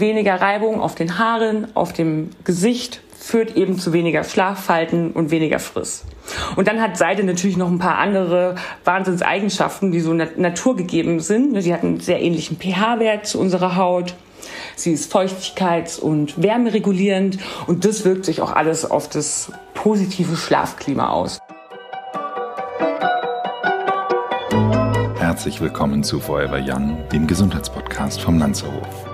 Weniger Reibung auf den Haaren, auf dem Gesicht führt eben zu weniger Schlaffalten und weniger Friss. Und dann hat Seide natürlich noch ein paar andere Wahnsinnseigenschaften, die so naturgegeben sind. Sie hat einen sehr ähnlichen pH-Wert zu unserer Haut. Sie ist feuchtigkeits- und wärmeregulierend und das wirkt sich auch alles auf das positive Schlafklima aus. Herzlich willkommen zu Forever Young, dem Gesundheitspodcast vom Lanzerhof.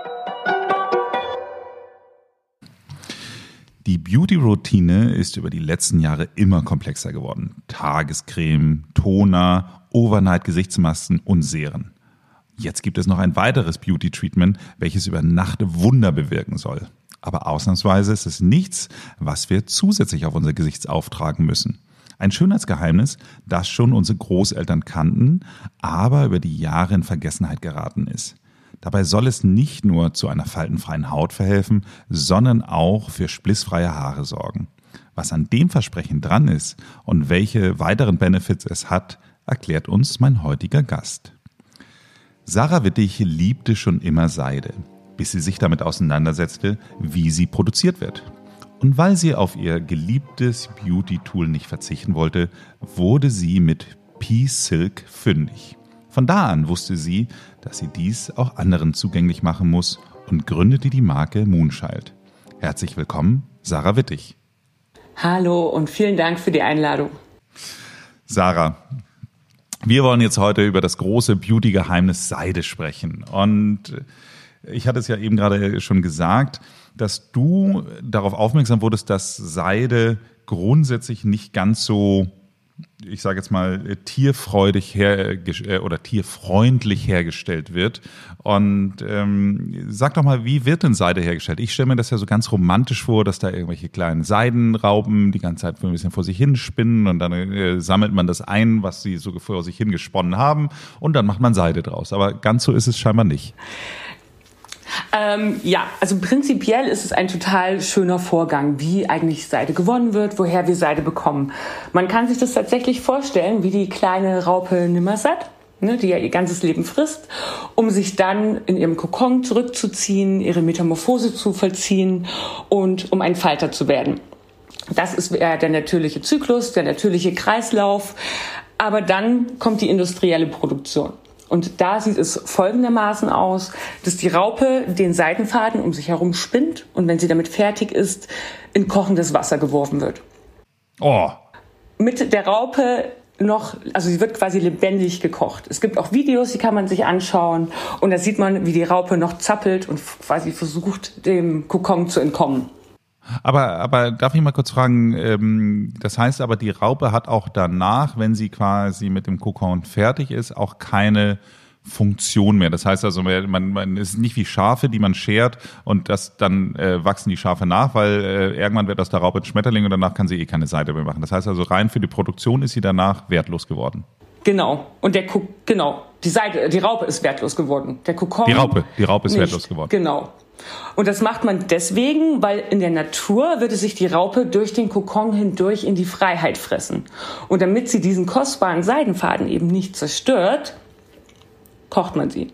Die Beauty-Routine ist über die letzten Jahre immer komplexer geworden. Tagescreme, Toner, Overnight-Gesichtsmasken und Serien. Jetzt gibt es noch ein weiteres Beauty-Treatment, welches über Nacht Wunder bewirken soll. Aber ausnahmsweise ist es nichts, was wir zusätzlich auf unser Gesicht auftragen müssen. Ein Schönheitsgeheimnis, das schon unsere Großeltern kannten, aber über die Jahre in Vergessenheit geraten ist. Dabei soll es nicht nur zu einer faltenfreien Haut verhelfen, sondern auch für splissfreie Haare sorgen. Was an dem Versprechen dran ist und welche weiteren Benefits es hat, erklärt uns mein heutiger Gast. Sarah Wittig liebte schon immer Seide, bis sie sich damit auseinandersetzte, wie sie produziert wird. Und weil sie auf ihr geliebtes Beauty-Tool nicht verzichten wollte, wurde sie mit P-Silk fündig. Von da an wusste sie, dass sie dies auch anderen zugänglich machen muss und gründete die Marke Moonchild. Herzlich willkommen, Sarah Wittig. Hallo und vielen Dank für die Einladung. Sarah, wir wollen jetzt heute über das große Beauty-Geheimnis Seide sprechen. Und ich hatte es ja eben gerade schon gesagt, dass du darauf aufmerksam wurdest, dass Seide grundsätzlich nicht ganz so ich sage jetzt mal, tierfreudig her äh, oder tierfreundlich hergestellt wird. Und ähm, sag doch mal, wie wird denn Seide hergestellt? Ich stelle mir das ja so ganz romantisch vor, dass da irgendwelche kleinen Seidenraupen die ganze Zeit ein bisschen vor sich hin spinnen und dann äh, sammelt man das ein, was sie so vor sich hin gesponnen haben und dann macht man Seide draus. Aber ganz so ist es scheinbar nicht. Ähm, ja, also prinzipiell ist es ein total schöner Vorgang, wie eigentlich Seide gewonnen wird, woher wir Seide bekommen. Man kann sich das tatsächlich vorstellen, wie die kleine Raupe Nimmersatt, ne, die ja ihr ganzes Leben frisst, um sich dann in ihrem Kokon zurückzuziehen, ihre Metamorphose zu vollziehen und um ein Falter zu werden. Das ist der natürliche Zyklus, der natürliche Kreislauf. Aber dann kommt die industrielle Produktion. Und da sieht es folgendermaßen aus, dass die Raupe den Seitenfaden um sich herum spinnt und wenn sie damit fertig ist, in kochendes Wasser geworfen wird. Oh. Mit der Raupe noch, also sie wird quasi lebendig gekocht. Es gibt auch Videos, die kann man sich anschauen und da sieht man, wie die Raupe noch zappelt und quasi versucht, dem Kokon zu entkommen. Aber, aber darf ich mal kurz fragen, ähm, das heißt aber, die Raupe hat auch danach, wenn sie quasi mit dem Kokon fertig ist, auch keine Funktion mehr. Das heißt also, man, man ist nicht wie Schafe, die man schert und das dann äh, wachsen die Schafe nach, weil äh, irgendwann wird aus der Raupe ein Schmetterling und danach kann sie eh keine Seite mehr machen. Das heißt also, rein für die Produktion ist sie danach wertlos geworden. Genau. Und der Kuck, genau. Die Seite, die Raupe ist wertlos geworden. Der Kokon. Die Raupe, die Raupe ist nicht. wertlos geworden. Genau. Und das macht man deswegen, weil in der Natur würde sich die Raupe durch den Kokon hindurch in die Freiheit fressen. Und damit sie diesen kostbaren Seidenfaden eben nicht zerstört, kocht man sie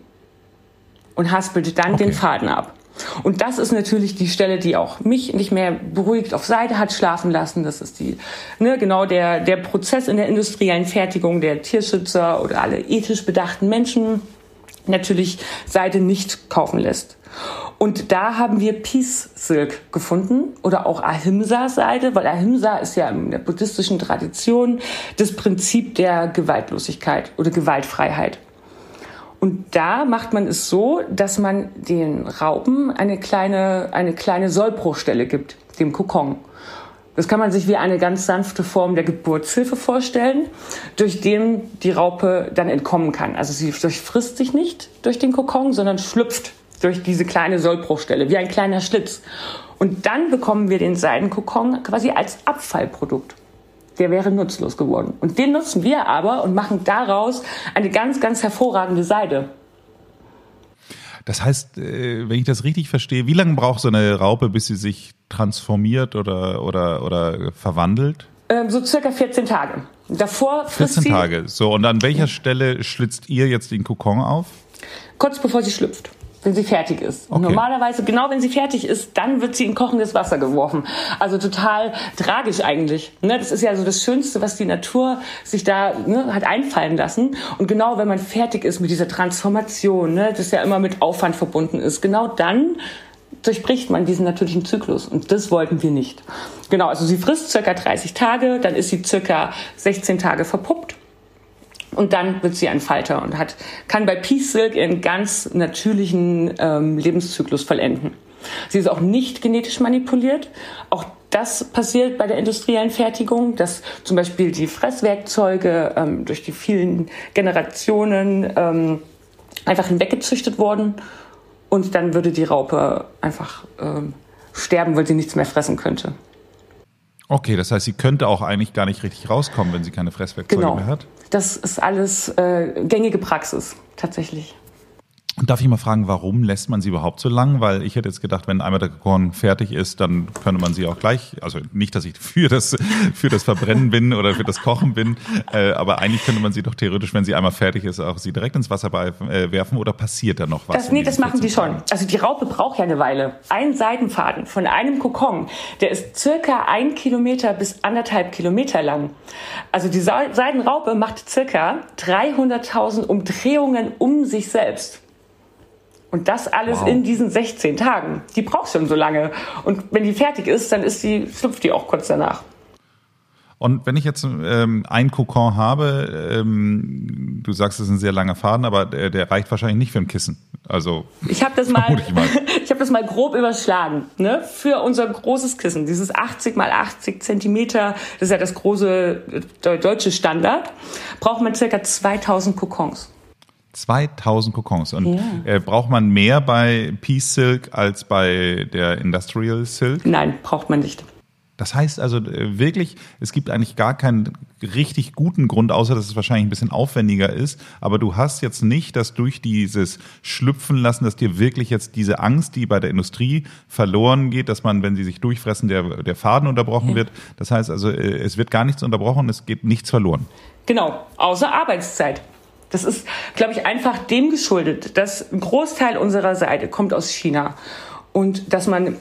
und haspelt dann okay. den Faden ab. Und das ist natürlich die Stelle, die auch mich nicht mehr beruhigt auf Seite hat schlafen lassen. Das ist die, ne, genau der, der Prozess in der industriellen Fertigung der Tierschützer oder alle ethisch bedachten Menschen natürlich Seide nicht kaufen lässt. Und da haben wir Peace Silk gefunden oder auch Ahimsa-Seide, weil Ahimsa ist ja in der buddhistischen Tradition das Prinzip der Gewaltlosigkeit oder Gewaltfreiheit. Und da macht man es so, dass man den Raupen eine kleine, eine kleine Sollbruchstelle gibt, dem Kokon. Das kann man sich wie eine ganz sanfte Form der Geburtshilfe vorstellen, durch den die Raupe dann entkommen kann. Also sie durchfrisst sich nicht durch den Kokon, sondern schlüpft durch diese kleine Sollbruchstelle, wie ein kleiner Schlitz. Und dann bekommen wir den Seidenkokon quasi als Abfallprodukt. der wäre nutzlos geworden. Und den nutzen wir aber und machen daraus eine ganz, ganz hervorragende Seide. Das heißt, äh, wenn ich das richtig verstehe, wie lange braucht so eine Raupe, bis sie sich transformiert oder, oder, oder verwandelt? Ähm, so circa 14 Tage. Davor frisst 14 Tage. So, und an welcher Stelle schlitzt ihr jetzt den Kokon auf? Kurz bevor sie schlüpft wenn sie fertig ist. Okay. Normalerweise, genau wenn sie fertig ist, dann wird sie in kochendes Wasser geworfen. Also total tragisch eigentlich. Ne? Das ist ja so das Schönste, was die Natur sich da ne, hat einfallen lassen. Und genau wenn man fertig ist mit dieser Transformation, ne, das ja immer mit Aufwand verbunden ist, genau dann durchbricht man diesen natürlichen Zyklus. Und das wollten wir nicht. Genau, also sie frisst circa 30 Tage, dann ist sie circa 16 Tage verpuppt und dann wird sie ein Falter und hat, kann bei Peace Silk ihren ganz natürlichen ähm, Lebenszyklus vollenden. Sie ist auch nicht genetisch manipuliert. Auch das passiert bei der industriellen Fertigung, dass zum Beispiel die Fresswerkzeuge ähm, durch die vielen Generationen ähm, einfach hinweggezüchtet wurden und dann würde die Raupe einfach ähm, sterben, weil sie nichts mehr fressen könnte. Okay, das heißt, sie könnte auch eigentlich gar nicht richtig rauskommen, wenn sie keine Fresswerkzeuge genau. mehr hat. Das ist alles äh, gängige Praxis, tatsächlich. Darf ich mal fragen, warum lässt man sie überhaupt so lang? Weil ich hätte jetzt gedacht, wenn einmal der Korn fertig ist, dann könnte man sie auch gleich, also nicht, dass ich für das, für das Verbrennen bin oder für das Kochen bin, äh, aber eigentlich könnte man sie doch theoretisch, wenn sie einmal fertig ist, auch sie direkt ins Wasser bei, äh, werfen oder passiert da noch was? Das, nee, das machen die schon. Also die Raupe braucht ja eine Weile. Ein Seidenfaden von einem Kokon, der ist circa ein Kilometer bis anderthalb Kilometer lang. Also die Seidenraupe macht circa 300.000 Umdrehungen um sich selbst. Und das alles wow. in diesen 16 Tagen. Die braucht schon so lange. Und wenn die fertig ist, dann ist die, schlüpft die auch kurz danach. Und wenn ich jetzt ähm, ein Kokon habe, ähm, du sagst, es ist ein sehr langer Faden, aber der, der reicht wahrscheinlich nicht für ein Kissen. Also ich habe das mal, ich, mal. ich habe das mal grob überschlagen. Ne? Für unser großes Kissen, dieses 80 mal 80 Zentimeter, das ist ja das große äh, deutsche Standard, braucht man circa 2000 Kokons. 2000 Kokons. Und ja. äh, braucht man mehr bei Peace Silk als bei der Industrial Silk? Nein, braucht man nicht. Das heißt also äh, wirklich, es gibt eigentlich gar keinen richtig guten Grund, außer dass es wahrscheinlich ein bisschen aufwendiger ist. Aber du hast jetzt nicht, dass durch dieses Schlüpfen lassen, dass dir wirklich jetzt diese Angst, die bei der Industrie verloren geht, dass man, wenn sie sich durchfressen, der, der Faden unterbrochen ja. wird. Das heißt also, äh, es wird gar nichts unterbrochen, es geht nichts verloren. Genau, außer Arbeitszeit. Das ist, glaube ich, einfach dem geschuldet, dass ein Großteil unserer Seite kommt aus China und dass man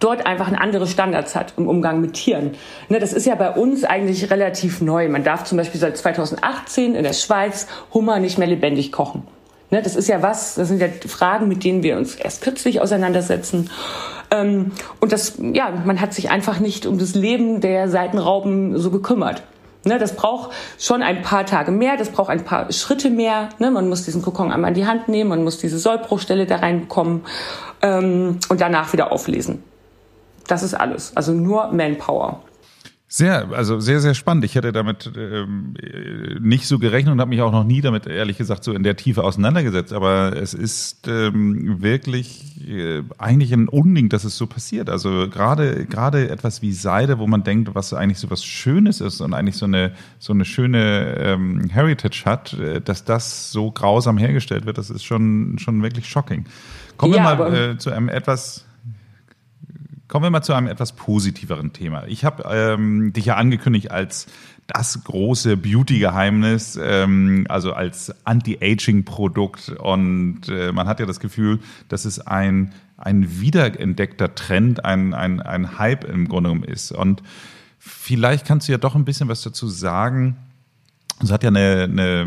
dort einfach ein andere Standards hat im Umgang mit Tieren. Ne, das ist ja bei uns eigentlich relativ neu. Man darf zum Beispiel seit 2018 in der Schweiz Hummer nicht mehr lebendig kochen. Ne, das ist ja was, das sind ja Fragen, mit denen wir uns erst kürzlich auseinandersetzen. Ähm, und das, ja, man hat sich einfach nicht um das Leben der Seitenrauben so gekümmert. Ne, das braucht schon ein paar Tage mehr, das braucht ein paar Schritte mehr. Ne, man muss diesen Kokon einmal in die Hand nehmen, man muss diese Sollbruchstelle da reinbekommen ähm, und danach wieder auflesen. Das ist alles. Also nur Manpower. Sehr, also sehr, sehr spannend. Ich hätte damit ähm, nicht so gerechnet und habe mich auch noch nie damit, ehrlich gesagt, so in der Tiefe auseinandergesetzt. Aber es ist ähm, wirklich äh, eigentlich ein Unding, dass es so passiert. Also gerade gerade etwas wie Seide, wo man denkt, was eigentlich so was Schönes ist und eigentlich so eine so eine schöne ähm, Heritage hat, äh, dass das so grausam hergestellt wird, das ist schon schon wirklich shocking. Kommen ja, wir mal äh, zu einem etwas Kommen wir mal zu einem etwas positiveren Thema. Ich habe ähm, dich ja angekündigt als das große Beauty-Geheimnis, ähm, also als Anti-Aging-Produkt. Und äh, man hat ja das Gefühl, dass es ein, ein wiederentdeckter Trend, ein, ein, ein Hype im Grunde genommen ist. Und vielleicht kannst du ja doch ein bisschen was dazu sagen, es hat ja eine, eine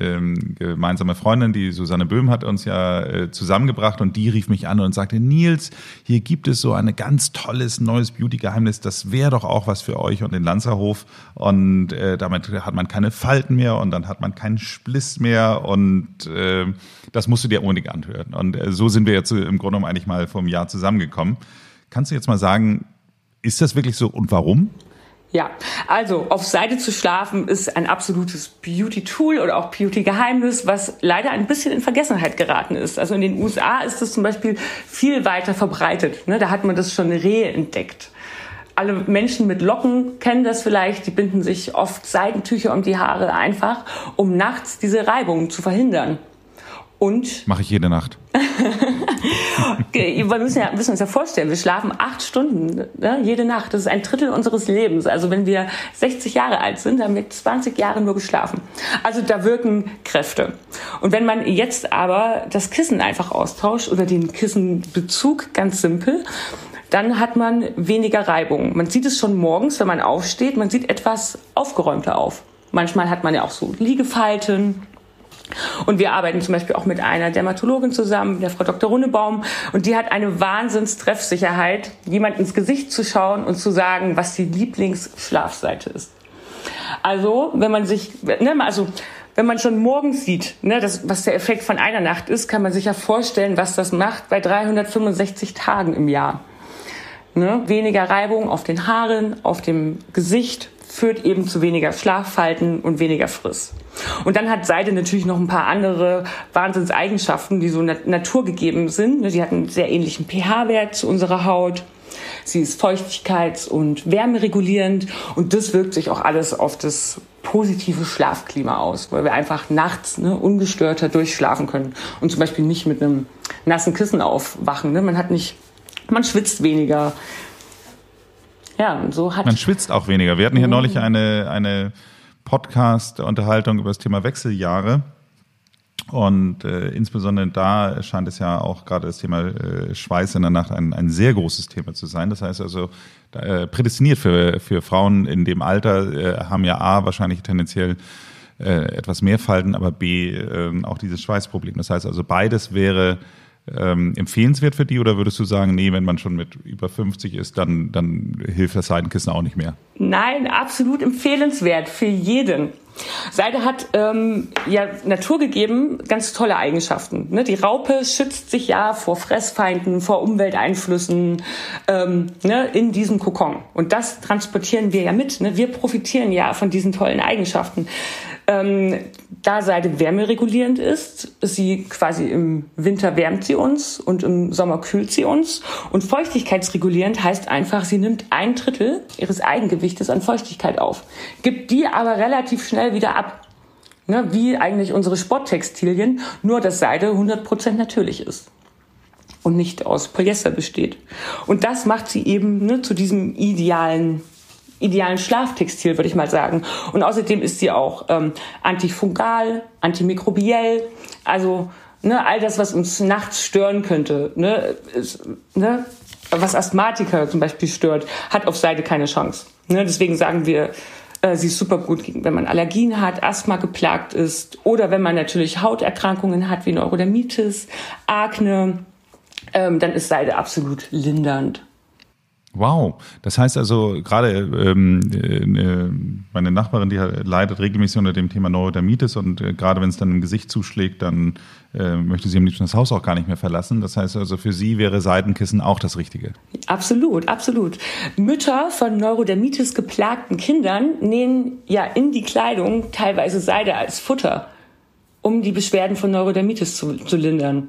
ähm, gemeinsame Freundin, die Susanne Böhm hat uns ja äh, zusammengebracht und die rief mich an und sagte, Nils, hier gibt es so ein ganz tolles neues Beauty-Geheimnis, das wäre doch auch was für euch und den Lanzerhof und äh, damit hat man keine Falten mehr und dann hat man keinen Spliss mehr und äh, das musst du dir unbedingt anhören. Und äh, so sind wir jetzt im Grunde genommen eigentlich mal vom Jahr zusammengekommen. Kannst du jetzt mal sagen, ist das wirklich so und warum? Ja, also auf Seite zu schlafen ist ein absolutes Beauty-Tool oder auch Beauty-Geheimnis, was leider ein bisschen in Vergessenheit geraten ist. Also in den USA ist das zum Beispiel viel weiter verbreitet. Ne? Da hat man das schon reentdeckt. alle Menschen mit Locken kennen das vielleicht. Die binden sich oft Seidentücher um die Haare einfach, um nachts diese Reibung zu verhindern. Und mache ich jede Nacht. wir müssen, ja, müssen uns ja vorstellen, wir schlafen acht Stunden ne, jede Nacht. Das ist ein Drittel unseres Lebens. Also wenn wir 60 Jahre alt sind, haben wir 20 Jahre nur geschlafen. Also da wirken Kräfte. Und wenn man jetzt aber das Kissen einfach austauscht oder den Kissenbezug, ganz simpel, dann hat man weniger Reibung. Man sieht es schon morgens, wenn man aufsteht, man sieht etwas aufgeräumter auf. Manchmal hat man ja auch so Liegefalten und wir arbeiten zum Beispiel auch mit einer Dermatologin zusammen, der Frau Dr. Runnebaum. Und die hat eine Wahnsinnstreffsicherheit, jemand ins Gesicht zu schauen und zu sagen, was die Lieblingsschlafseite ist. Also, wenn man sich, ne, also, wenn man schon morgens sieht, ne, das, was der Effekt von einer Nacht ist, kann man sich ja vorstellen, was das macht bei 365 Tagen im Jahr. Ne? Weniger Reibung auf den Haaren, auf dem Gesicht, führt eben zu weniger Schlaffalten und weniger Friss. Und dann hat Seide natürlich noch ein paar andere Wahnsinnseigenschaften, die so naturgegeben sind. Sie hat einen sehr ähnlichen pH-Wert zu unserer Haut. Sie ist feuchtigkeits- und wärmeregulierend und das wirkt sich auch alles auf das positive Schlafklima aus, weil wir einfach nachts ne, ungestörter durchschlafen können und zum Beispiel nicht mit einem nassen Kissen aufwachen. Ne? Man hat nicht, man schwitzt weniger, ja, und so hat. Man schwitzt auch weniger. Wir hatten hier mhm. neulich eine, eine Podcast-Unterhaltung über das Thema Wechseljahre. Und äh, insbesondere da scheint es ja auch gerade das Thema äh, Schweiß in der Nacht ein, ein sehr großes Thema zu sein. Das heißt also, äh, prädestiniert für, für Frauen in dem Alter äh, haben ja A wahrscheinlich tendenziell äh, etwas mehr Falten, aber B äh, auch dieses Schweißproblem. Das heißt also, beides wäre ähm, empfehlenswert für die oder würdest du sagen, nee, wenn man schon mit über 50 ist, dann, dann hilft das Seidenkissen auch nicht mehr? Nein, absolut empfehlenswert für jeden. Seide hat ähm, ja naturgegeben ganz tolle Eigenschaften. Ne? Die Raupe schützt sich ja vor Fressfeinden, vor Umwelteinflüssen ähm, ne, in diesem Kokon. Und das transportieren wir ja mit. Ne? Wir profitieren ja von diesen tollen Eigenschaften. Ähm, da Seide wärmeregulierend ist, ist sie quasi im Winter wärmt sie uns und im Sommer kühlt sie uns. Und feuchtigkeitsregulierend heißt einfach, sie nimmt ein Drittel ihres Eigengewichtes an Feuchtigkeit auf, gibt die aber relativ schnell wieder ab. Ne, wie eigentlich unsere Sporttextilien, nur dass Seide 100% natürlich ist und nicht aus Polyester besteht. Und das macht sie eben ne, zu diesem idealen idealen Schlaftextil, würde ich mal sagen. Und außerdem ist sie auch ähm, antifungal, antimikrobiell, also ne, all das, was uns nachts stören könnte, ne, ist, ne, was Asthmatiker zum Beispiel stört, hat auf Seide keine Chance. Ne, deswegen sagen wir, äh, sie ist super gut, wenn man Allergien hat, Asthma geplagt ist oder wenn man natürlich Hauterkrankungen hat wie Neurodermitis, Akne, ähm, dann ist Seide absolut lindernd. Wow, das heißt also gerade ähm, äh, meine Nachbarin, die leidet regelmäßig unter dem Thema Neurodermitis und äh, gerade wenn es dann im Gesicht zuschlägt, dann äh, möchte sie am liebsten das Haus auch gar nicht mehr verlassen. Das heißt also für sie wäre Seidenkissen auch das Richtige. Absolut, absolut. Mütter von Neurodermitis geplagten Kindern nähen ja in die Kleidung teilweise Seide als Futter, um die Beschwerden von Neurodermitis zu, zu lindern.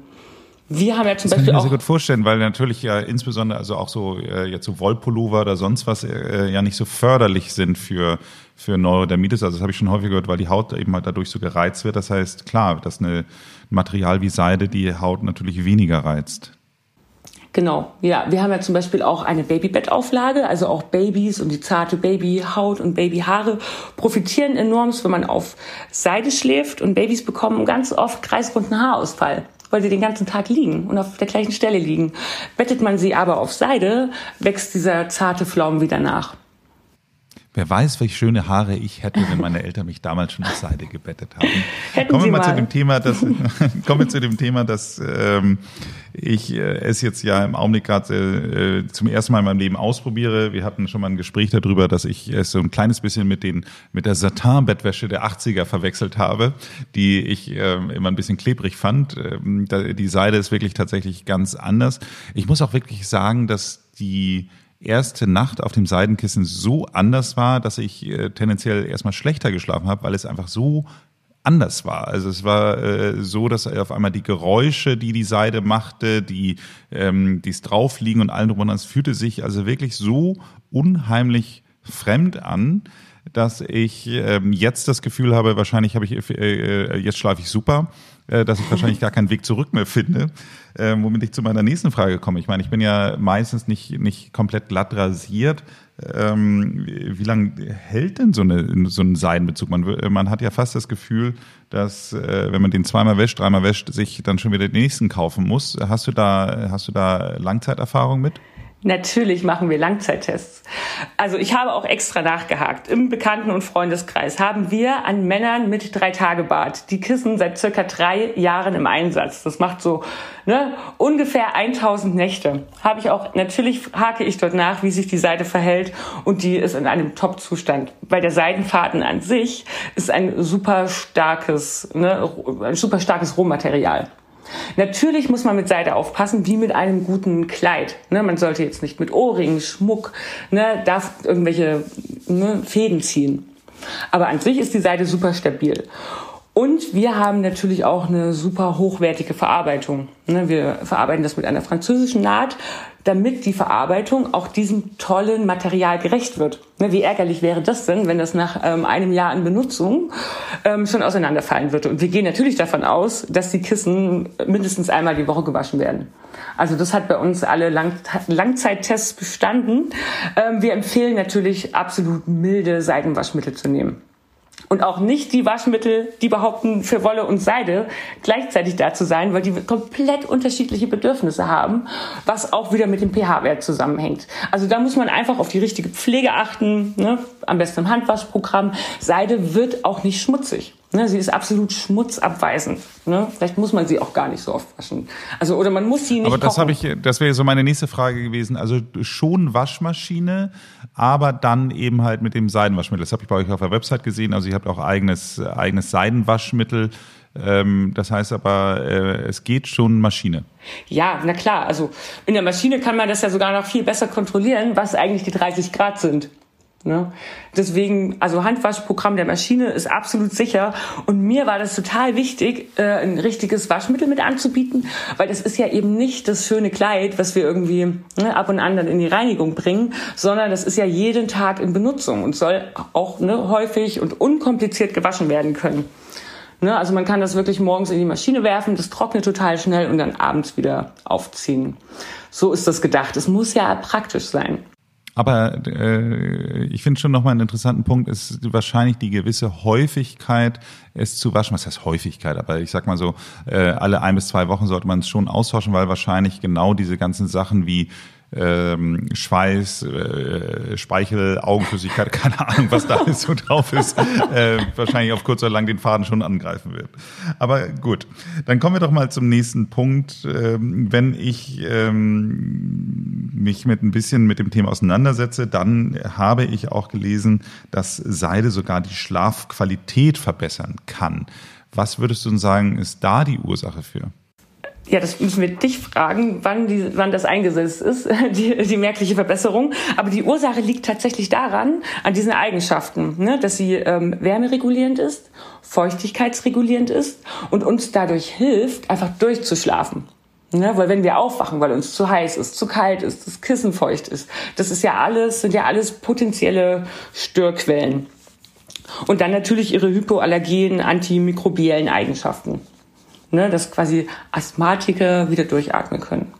Wir haben ja zum das Beispiel kann ich mir sehr gut vorstellen, weil natürlich ja insbesondere also auch so äh, jetzt so Wollpullover oder sonst was äh, ja nicht so förderlich sind für für Neurodermitis. Also das habe ich schon häufig gehört, weil die Haut eben halt dadurch so gereizt wird. Das heißt klar, dass eine Material wie Seide die Haut natürlich weniger reizt. Genau, ja. Wir haben ja zum Beispiel auch eine Babybettauflage, also auch Babys und die zarte Babyhaut und Babyhaare profitieren enorm, wenn man auf Seide schläft und Babys bekommen ganz oft kreisrunden Haarausfall weil sie den ganzen Tag liegen und auf der gleichen Stelle liegen. Bettet man sie aber auf Seide, wächst dieser zarte Flaum wieder nach. Wer weiß, welche schöne Haare ich hätte, wenn meine Eltern mich damals schon auf Seide gebettet haben. Hätten kommen wir mal, mal, zu dem Thema, dass kommen wir zu dem Thema, dass ähm, ich äh, es jetzt ja im Augenblick gerade äh, zum ersten Mal in meinem Leben ausprobiere. Wir hatten schon mal ein Gespräch darüber, dass ich es so ein kleines bisschen mit den mit der Satin-Bettwäsche der 80er verwechselt habe, die ich äh, immer ein bisschen klebrig fand. Ähm, die Seide ist wirklich tatsächlich ganz anders. Ich muss auch wirklich sagen, dass die erste Nacht auf dem Seidenkissen so anders war, dass ich äh, tendenziell erstmal schlechter geschlafen habe, weil es einfach so anders war. Also es war äh, so, dass auf einmal die Geräusche, die die Seide machte, die ähm, die's draufliegen und allen drum und es fühlte sich also wirklich so unheimlich fremd an, dass ich ähm, jetzt das Gefühl habe, wahrscheinlich habe ich äh, jetzt schlafe ich super, äh, dass ich wahrscheinlich gar keinen Weg zurück mehr finde, äh, womit ich zu meiner nächsten Frage komme. Ich meine, ich bin ja meistens nicht nicht komplett glatt rasiert. Ähm, wie lange hält denn so, eine, so ein Seidenbezug? Man, man hat ja fast das Gefühl, dass äh, wenn man den zweimal wäscht, dreimal wäscht, sich dann schon wieder den nächsten kaufen muss. Hast du da, hast du da Langzeiterfahrung mit? Natürlich machen wir Langzeittests. Also ich habe auch extra nachgehakt. Im Bekannten- und Freundeskreis haben wir an Männern mit drei Tage Bart die Kissen seit circa drei Jahren im Einsatz. Das macht so ne, ungefähr 1000 Nächte. Habe ich auch natürlich hake ich dort nach, wie sich die Seide verhält und die ist in einem Top-Zustand, weil der Seidenfaden an sich ist ein super starkes, ne, ein super starkes Rohmaterial. Natürlich muss man mit Seide aufpassen, wie mit einem guten Kleid. Ne, man sollte jetzt nicht mit Ohrringen, Schmuck, ne, darf irgendwelche ne, Fäden ziehen. Aber an sich ist die Seide super stabil. Und wir haben natürlich auch eine super hochwertige Verarbeitung. Ne, wir verarbeiten das mit einer französischen Naht, damit die Verarbeitung auch diesem tollen Material gerecht wird. Ne, wie ärgerlich wäre das denn, wenn das nach ähm, einem Jahr in Benutzung ähm, schon auseinanderfallen würde. Und wir gehen natürlich davon aus, dass die Kissen mindestens einmal die Woche gewaschen werden. Also das hat bei uns alle Lang Langzeittests bestanden. Ähm, wir empfehlen natürlich absolut milde Seidenwaschmittel zu nehmen und auch nicht die Waschmittel, die behaupten, für Wolle und Seide gleichzeitig da zu sein, weil die komplett unterschiedliche Bedürfnisse haben, was auch wieder mit dem pH-Wert zusammenhängt. Also da muss man einfach auf die richtige Pflege achten, ne? am besten im Handwaschprogramm. Seide wird auch nicht schmutzig. Ne, sie ist absolut schmutzabweisend. Ne? Vielleicht muss man sie auch gar nicht so oft waschen. Also oder man muss sie nicht. Aber das habe ich, das wäre so meine nächste Frage gewesen. Also schon Waschmaschine, aber dann eben halt mit dem Seidenwaschmittel. Das habe ich bei euch auf der Website gesehen. Also ihr habt auch eigenes eigenes Seidenwaschmittel. Ähm, das heißt aber, äh, es geht schon Maschine. Ja, na klar. Also in der Maschine kann man das ja sogar noch viel besser kontrollieren, was eigentlich die 30 Grad sind. Ne? Deswegen, also Handwaschprogramm der Maschine ist absolut sicher. Und mir war das total wichtig, äh, ein richtiges Waschmittel mit anzubieten, weil das ist ja eben nicht das schöne Kleid, was wir irgendwie ne, ab und an dann in die Reinigung bringen, sondern das ist ja jeden Tag in Benutzung und soll auch ne, häufig und unkompliziert gewaschen werden können. Ne, also man kann das wirklich morgens in die Maschine werfen, das trocknet total schnell und dann abends wieder aufziehen. So ist das gedacht. Es muss ja praktisch sein. Aber äh, ich finde schon nochmal einen interessanten Punkt, ist wahrscheinlich die gewisse Häufigkeit, es zu waschen. Was heißt Häufigkeit? Aber ich sag mal so, äh, alle ein bis zwei Wochen sollte man es schon austauschen, weil wahrscheinlich genau diese ganzen Sachen wie ähm, Schweiß, äh, Speichel, Augenflüssigkeit, keine Ahnung, was da alles so drauf ist, äh, wahrscheinlich auf kurz oder lang den Faden schon angreifen wird. Aber gut, dann kommen wir doch mal zum nächsten Punkt. Ähm, wenn ich ähm, mich mit ein bisschen mit dem Thema auseinandersetze, dann habe ich auch gelesen, dass Seide sogar die Schlafqualität verbessern kann. Was würdest du sagen, ist da die Ursache für? Ja, das müssen wir dich fragen, wann, die, wann das eingesetzt ist, die, die merkliche Verbesserung. Aber die Ursache liegt tatsächlich daran, an diesen Eigenschaften, ne? dass sie ähm, wärmeregulierend ist, feuchtigkeitsregulierend ist und uns dadurch hilft, einfach durchzuschlafen. Ne? Weil wenn wir aufwachen, weil uns zu heiß ist, zu kalt ist, das Kissen feucht ist, das ist ja alles, sind ja alles potenzielle Störquellen. Und dann natürlich ihre hypoallergenen, antimikrobiellen Eigenschaften ne, dass quasi Asthmatiker wieder durchatmen können.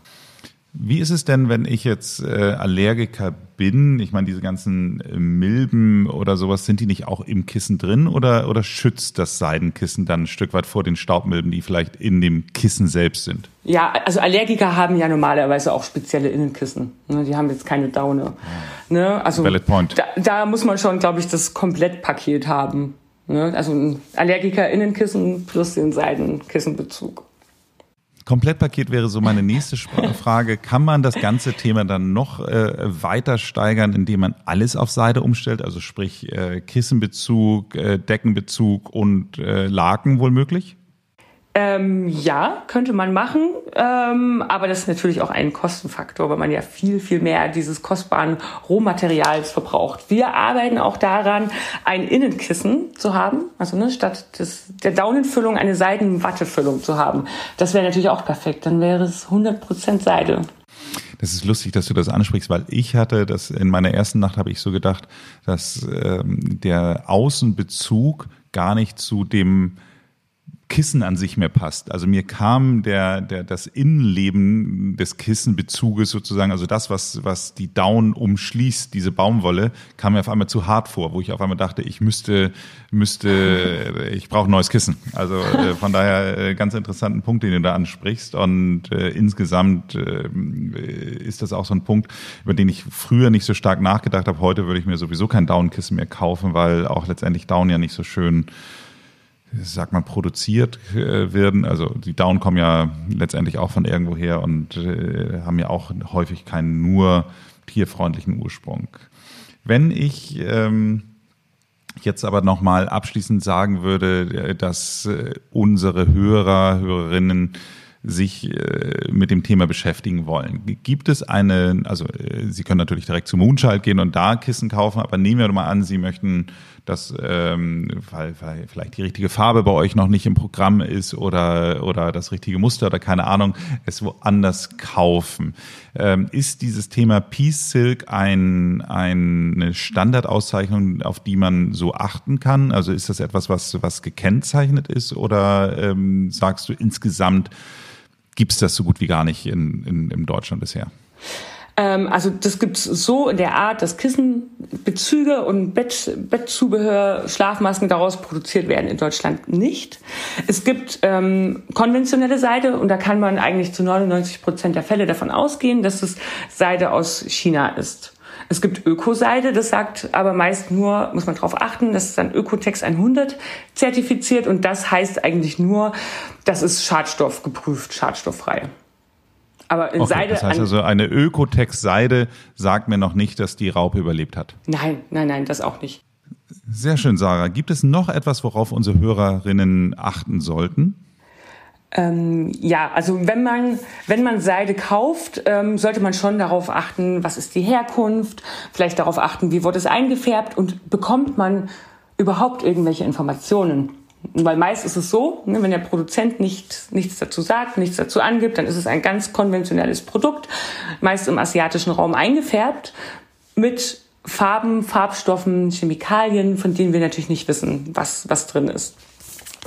Wie ist es denn, wenn ich jetzt äh, Allergiker bin? Ich meine, diese ganzen äh, Milben oder sowas, sind die nicht auch im Kissen drin oder, oder schützt das Seidenkissen dann ein Stück weit vor den Staubmilben, die vielleicht in dem Kissen selbst sind? Ja, also Allergiker haben ja normalerweise auch spezielle Innenkissen. Ne? Die haben jetzt keine Daune. Ne? Also Valid point. Da, da muss man schon, glaube ich, das Komplettpaket haben. Ne? Also ein Allergiker-Innenkissen plus den Seidenkissenbezug. Komplettpaket wäre so meine nächste Frage. Kann man das ganze Thema dann noch äh, weiter steigern, indem man alles auf Seide umstellt? Also sprich äh, Kissenbezug, äh, Deckenbezug und äh, Laken wohl möglich? Ähm, ja, könnte man machen, ähm, aber das ist natürlich auch ein Kostenfaktor, weil man ja viel, viel mehr dieses kostbaren Rohmaterials verbraucht. Wir arbeiten auch daran, ein Innenkissen zu haben, also ne, statt des, der Daunenfüllung eine Seidenwattefüllung zu haben. Das wäre natürlich auch perfekt, dann wäre es 100% Seide. Das ist lustig, dass du das ansprichst, weil ich hatte das in meiner ersten Nacht habe ich so gedacht, dass ähm, der Außenbezug gar nicht zu dem Kissen an sich mehr passt. Also mir kam der, der, das Innenleben des Kissenbezuges sozusagen, also das, was, was die Down umschließt, diese Baumwolle, kam mir auf einmal zu hart vor, wo ich auf einmal dachte, ich müsste, müsste, ich brauche ein neues Kissen. Also äh, von daher äh, ganz interessanten Punkt, den du da ansprichst. Und äh, insgesamt äh, ist das auch so ein Punkt, über den ich früher nicht so stark nachgedacht habe. Heute würde ich mir sowieso kein Down-Kissen mehr kaufen, weil auch letztendlich Down ja nicht so schön sag mal, produziert äh, werden. Also die Down kommen ja letztendlich auch von irgendwo her und äh, haben ja auch häufig keinen nur tierfreundlichen Ursprung. Wenn ich ähm, jetzt aber nochmal abschließend sagen würde, äh, dass unsere Hörer, Hörerinnen sich äh, mit dem Thema beschäftigen wollen. Gibt es eine, also äh, Sie können natürlich direkt zu Moonchild gehen und da Kissen kaufen, aber nehmen wir mal an, Sie möchten dass ähm, weil, weil vielleicht die richtige Farbe bei euch noch nicht im Programm ist oder oder das richtige Muster oder keine Ahnung, es woanders kaufen. Ähm, ist dieses Thema Peace Silk ein, eine Standardauszeichnung, auf die man so achten kann? Also ist das etwas, was was gekennzeichnet ist oder ähm, sagst du insgesamt gibt es das so gut wie gar nicht in, in, in Deutschland bisher? Ähm, also das gibt es so in der Art, dass Kissenbezüge und Bett, Bettzubehör, Schlafmasken daraus produziert werden in Deutschland nicht. Es gibt ähm, konventionelle Seide und da kann man eigentlich zu 99 Prozent der Fälle davon ausgehen, dass es Seide aus China ist. Es gibt Ökoseide, das sagt aber meist nur, muss man darauf achten, das ist dann Ökotex 100 zertifiziert und das heißt eigentlich nur, das ist schadstoffgeprüft, schadstofffrei. Aber in okay, Seide. Das heißt also, eine Ökotex-Seide sagt mir noch nicht, dass die Raupe überlebt hat. Nein, nein, nein, das auch nicht. Sehr schön, Sarah. Gibt es noch etwas, worauf unsere Hörerinnen achten sollten? Ähm, ja, also wenn man, wenn man Seide kauft, ähm, sollte man schon darauf achten, was ist die Herkunft, vielleicht darauf achten, wie wurde es eingefärbt und bekommt man überhaupt irgendwelche Informationen. Weil meist ist es so, ne, wenn der Produzent nicht, nichts dazu sagt, nichts dazu angibt, dann ist es ein ganz konventionelles Produkt, meist im asiatischen Raum eingefärbt, mit Farben, Farbstoffen, Chemikalien, von denen wir natürlich nicht wissen, was, was drin ist.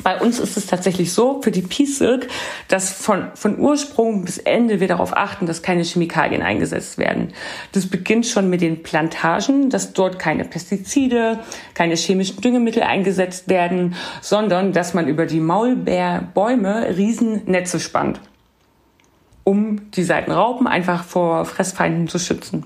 Bei uns ist es tatsächlich so, für die Peace Silk, dass von, von Ursprung bis Ende wir darauf achten, dass keine Chemikalien eingesetzt werden. Das beginnt schon mit den Plantagen, dass dort keine Pestizide, keine chemischen Düngemittel eingesetzt werden, sondern dass man über die Maulbeerbäume Riesennetze spannt, um die Seitenraupen einfach vor Fressfeinden zu schützen.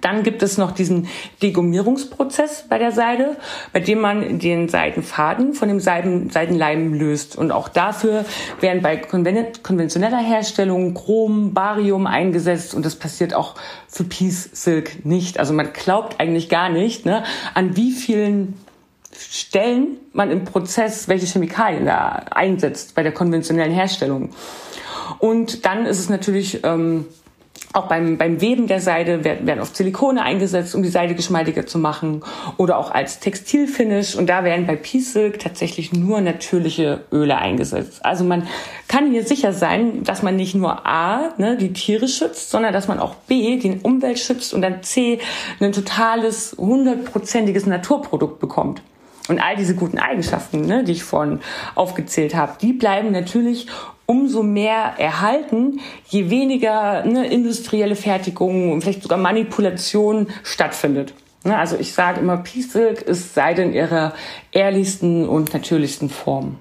Dann gibt es noch diesen Degummierungsprozess bei der Seide, bei dem man den Seidenfaden von dem Seiden, Seidenleim löst. Und auch dafür werden bei konventioneller Herstellung Chrom, Barium eingesetzt und das passiert auch für Peace Silk nicht. Also man glaubt eigentlich gar nicht, ne, an wie vielen Stellen man im Prozess welche Chemikalien da einsetzt bei der konventionellen Herstellung. Und dann ist es natürlich ähm, auch beim, beim Weben der Seide werden, werden oft Silikone eingesetzt, um die Seide geschmeidiger zu machen oder auch als Textilfinish. Und da werden bei Peace Silk tatsächlich nur natürliche Öle eingesetzt. Also man kann hier sicher sein, dass man nicht nur A, ne, die Tiere schützt, sondern dass man auch B, die Umwelt schützt und dann C, ein totales, hundertprozentiges Naturprodukt bekommt. Und all diese guten Eigenschaften, ne, die ich vorhin aufgezählt habe, die bleiben natürlich umso mehr erhalten, je weniger ne, industrielle Fertigung und vielleicht sogar Manipulation stattfindet. Ne, also ich sage immer, Peace Silk ist Seide in ihrer ehrlichsten und natürlichsten Form.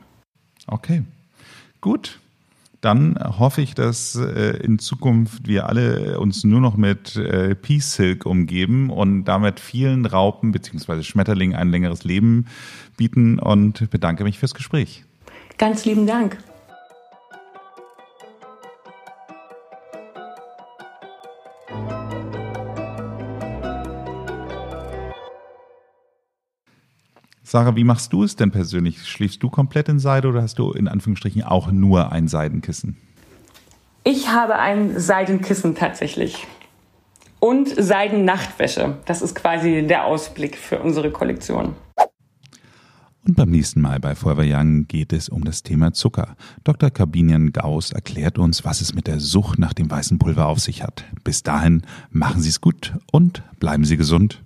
Okay, gut. Dann hoffe ich, dass äh, in Zukunft wir alle uns nur noch mit äh, Peace Silk umgeben und damit vielen Raupen bzw. Schmetterlingen ein längeres Leben bieten und bedanke mich fürs Gespräch. Ganz lieben Dank. Sarah, wie machst du es denn persönlich? Schläfst du komplett in Seide oder hast du in Anführungsstrichen auch nur ein Seidenkissen? Ich habe ein Seidenkissen tatsächlich. Und Seidennachtwäsche. Das ist quasi der Ausblick für unsere Kollektion. Und beim nächsten Mal bei Forever Young geht es um das Thema Zucker. Dr. Kabinian Gauss erklärt uns, was es mit der Sucht nach dem weißen Pulver auf sich hat. Bis dahin machen Sie es gut und bleiben Sie gesund.